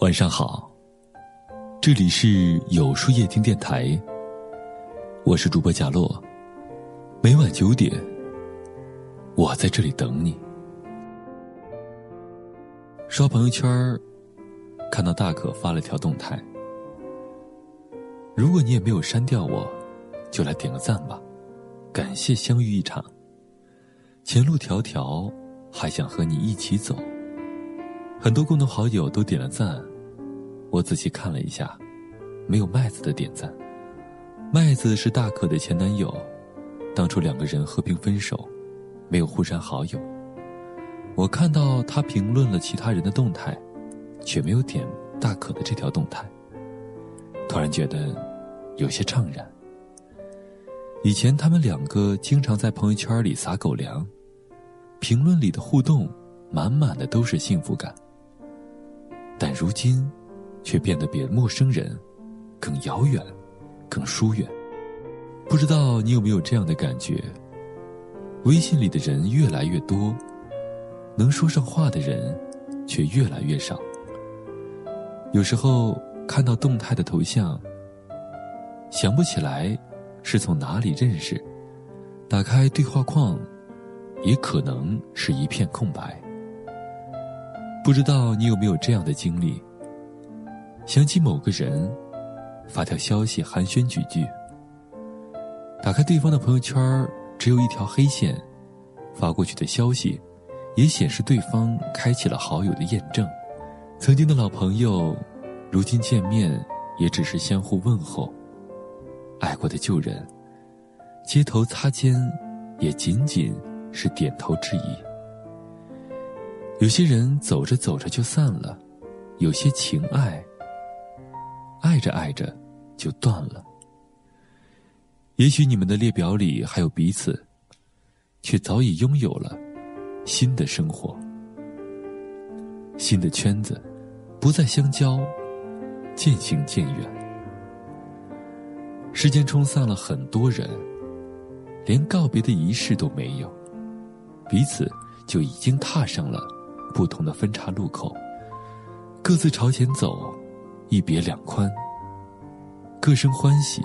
晚上好，这里是有书夜听电台，我是主播贾洛。每晚九点，我在这里等你。刷朋友圈看到大可发了条动态，如果你也没有删掉我，就来点个赞吧，感谢相遇一场。前路迢迢，还想和你一起走。很多共同好友都点了赞。我仔细看了一下，没有麦子的点赞。麦子是大可的前男友，当初两个人和平分手，没有互删好友。我看到他评论了其他人的动态，却没有点大可的这条动态。突然觉得有些怅然。以前他们两个经常在朋友圈里撒狗粮，评论里的互动满满的都是幸福感。但如今。却变得比陌生人更遥远、更疏远。不知道你有没有这样的感觉？微信里的人越来越多，能说上话的人却越来越少。有时候看到动态的头像，想不起来是从哪里认识，打开对话框，也可能是一片空白。不知道你有没有这样的经历？想起某个人，发条消息寒暄几句。打开对方的朋友圈，只有一条黑线，发过去的消息，也显示对方开启了好友的验证。曾经的老朋友，如今见面也只是相互问候。爱过的旧人，街头擦肩，也仅仅是点头致意。有些人走着走着就散了，有些情爱。爱着爱着，就断了。也许你们的列表里还有彼此，却早已拥有了新的生活、新的圈子，不再相交，渐行渐远。时间冲散了很多人，连告别的仪式都没有，彼此就已经踏上了不同的分岔路口，各自朝前走。一别两宽，各生欢喜。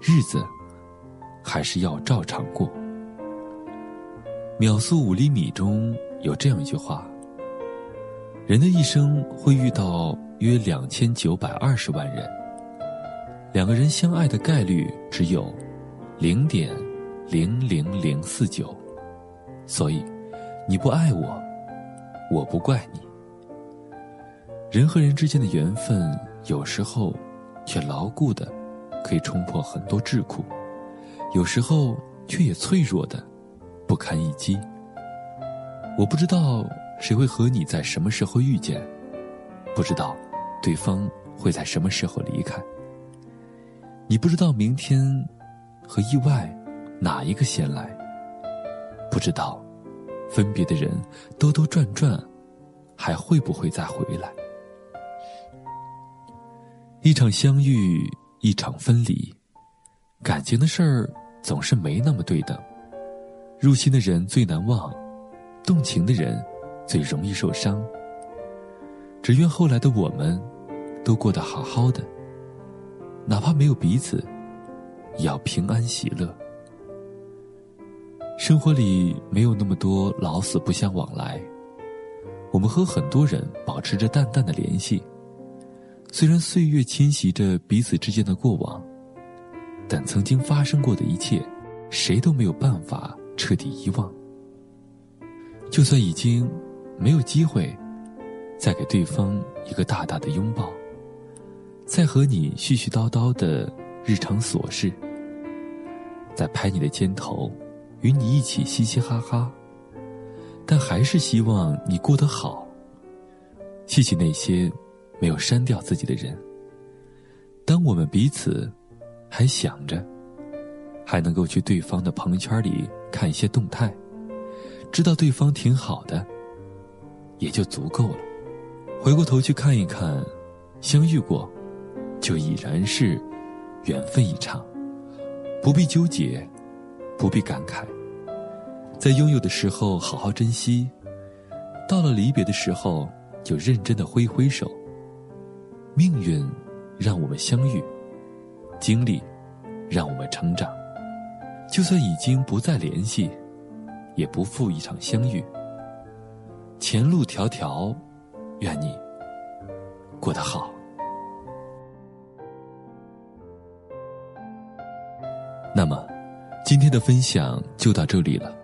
日子还是要照常过。秒速五厘米中有这样一句话：人的一生会遇到约两千九百二十万人，两个人相爱的概率只有零点零零零四九，所以你不爱我，我不怪你。人和人之间的缘分，有时候却牢固的，可以冲破很多桎梏；有时候却也脆弱的，不堪一击。我不知道谁会和你在什么时候遇见，不知道对方会在什么时候离开。你不知道明天和意外哪一个先来，不知道分别的人兜兜转转，还会不会再回来。一场相遇，一场分离，感情的事儿总是没那么对等。入心的人最难忘，动情的人最容易受伤。只愿后来的我们，都过得好好的，哪怕没有彼此，也要平安喜乐。生活里没有那么多老死不相往来，我们和很多人保持着淡淡的联系。虽然岁月侵袭着彼此之间的过往，但曾经发生过的一切，谁都没有办法彻底遗忘。就算已经没有机会再给对方一个大大的拥抱，再和你絮絮叨叨的日常琐事，再拍你的肩头，与你一起嘻嘻哈哈，但还是希望你过得好。谢谢那些。没有删掉自己的人。当我们彼此还想着，还能够去对方的朋友圈里看一些动态，知道对方挺好的，也就足够了。回过头去看一看，相遇过，就已然是缘分一场，不必纠结，不必感慨，在拥有的时候好好珍惜，到了离别的时候，就认真的挥挥手。命运让我们相遇，经历让我们成长。就算已经不再联系，也不负一场相遇。前路迢迢，愿你过得好。那么，今天的分享就到这里了。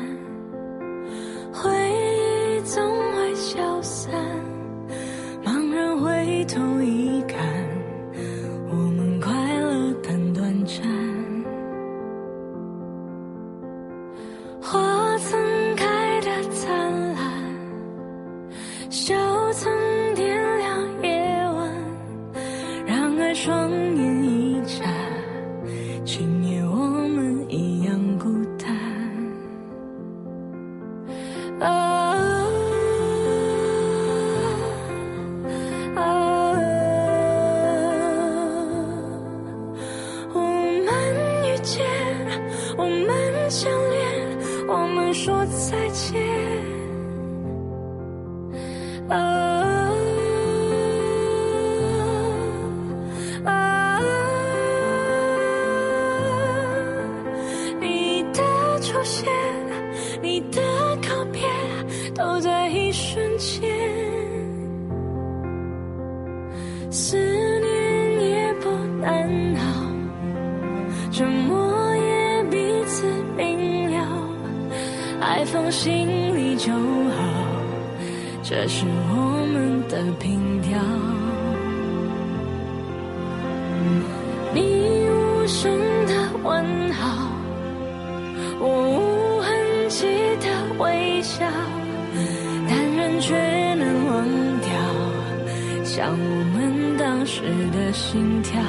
再见。啊！放心里就好，这是我们的凭条。你无声的问好，我无痕迹的微笑，但人却能忘掉，像我们当时的心跳。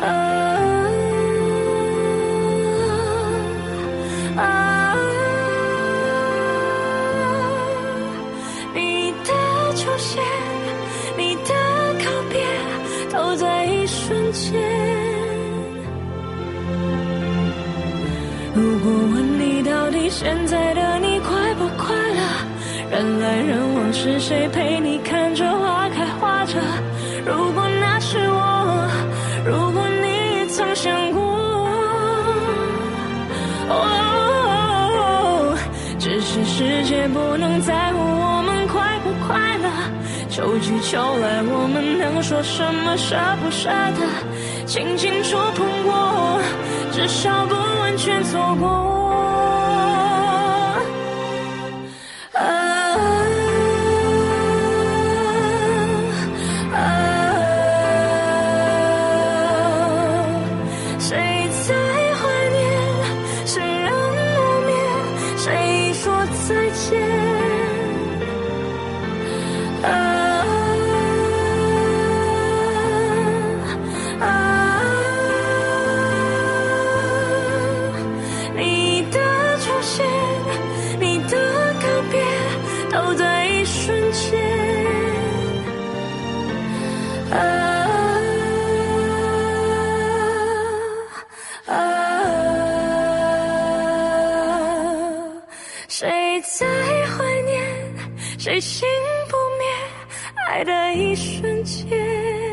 啊啊，你的出现，你的告别，都在一瞬间。如果问你到底现在的你快不快乐？人来人往是谁陪你看着花开花着？想过，哦，只是世界不能在乎我们快不快乐。秋去秋来，我们能说什么舍不舍得？轻轻触碰过，至少不完全错过。在怀念？谁心不灭？爱的一瞬间。